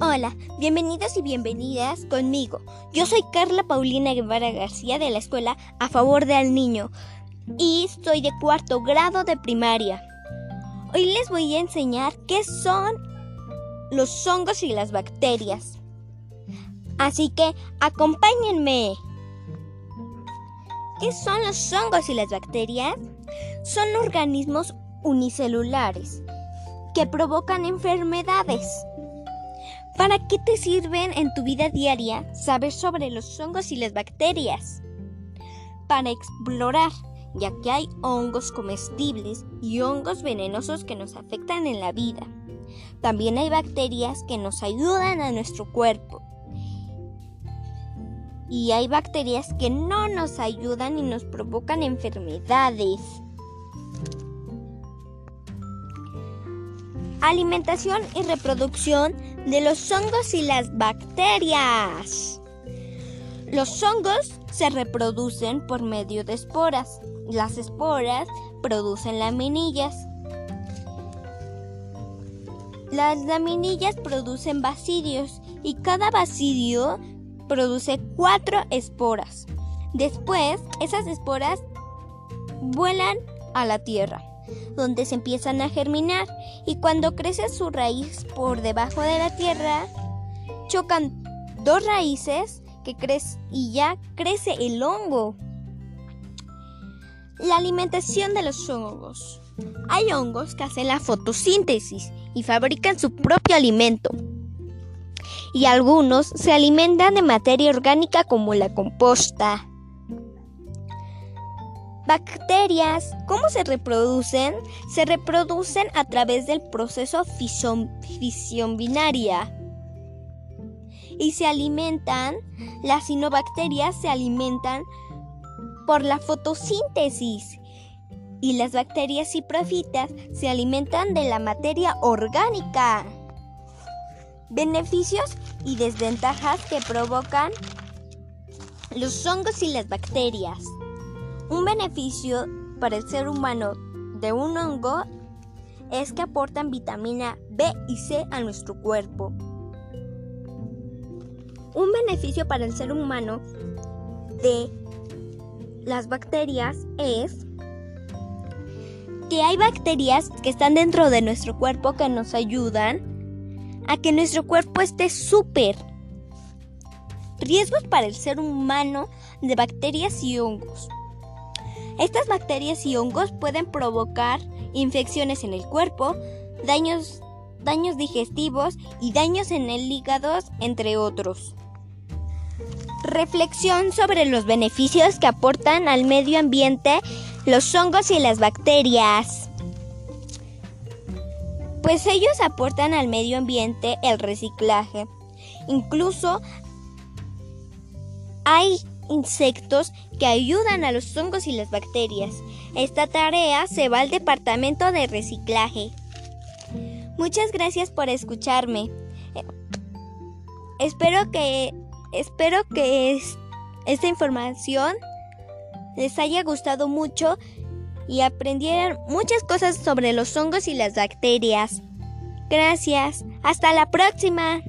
Hola, bienvenidos y bienvenidas conmigo. Yo soy Carla Paulina Guevara García de la escuela A Favor del Niño y soy de cuarto grado de primaria. Hoy les voy a enseñar qué son los hongos y las bacterias. Así que acompáñenme. ¿Qué son los hongos y las bacterias? Son organismos unicelulares que provocan enfermedades. ¿Para qué te sirven en tu vida diaria saber sobre los hongos y las bacterias? Para explorar, ya que hay hongos comestibles y hongos venenosos que nos afectan en la vida. También hay bacterias que nos ayudan a nuestro cuerpo. Y hay bacterias que no nos ayudan y nos provocan enfermedades. Alimentación y reproducción de los hongos y las bacterias. Los hongos se reproducen por medio de esporas. Las esporas producen laminillas. Las laminillas producen bacidios y cada bacidio produce cuatro esporas. Después, esas esporas vuelan a la tierra donde se empiezan a germinar y cuando crece su raíz por debajo de la tierra, chocan dos raíces que crecen y ya crece el hongo. La alimentación de los hongos. Hay hongos que hacen la fotosíntesis y fabrican su propio alimento. Y algunos se alimentan de materia orgánica como la composta. Bacterias, ¿cómo se reproducen? Se reproducen a través del proceso fisión binaria. Y se alimentan, las sinobacterias se alimentan por la fotosíntesis. Y las bacterias ciprofitas se alimentan de la materia orgánica. Beneficios y desventajas que provocan los hongos y las bacterias. Un beneficio para el ser humano de un hongo es que aportan vitamina B y C a nuestro cuerpo. Un beneficio para el ser humano de las bacterias es que hay bacterias que están dentro de nuestro cuerpo que nos ayudan a que nuestro cuerpo esté súper. Riesgos para el ser humano de bacterias y hongos. Estas bacterias y hongos pueden provocar infecciones en el cuerpo, daños, daños digestivos y daños en el hígado, entre otros. Reflexión sobre los beneficios que aportan al medio ambiente los hongos y las bacterias. Pues ellos aportan al medio ambiente el reciclaje. Incluso hay insectos que ayudan a los hongos y las bacterias. Esta tarea se va al departamento de reciclaje. Muchas gracias por escucharme. Eh, espero que espero que esta información les haya gustado mucho y aprendieran muchas cosas sobre los hongos y las bacterias. Gracias. Hasta la próxima.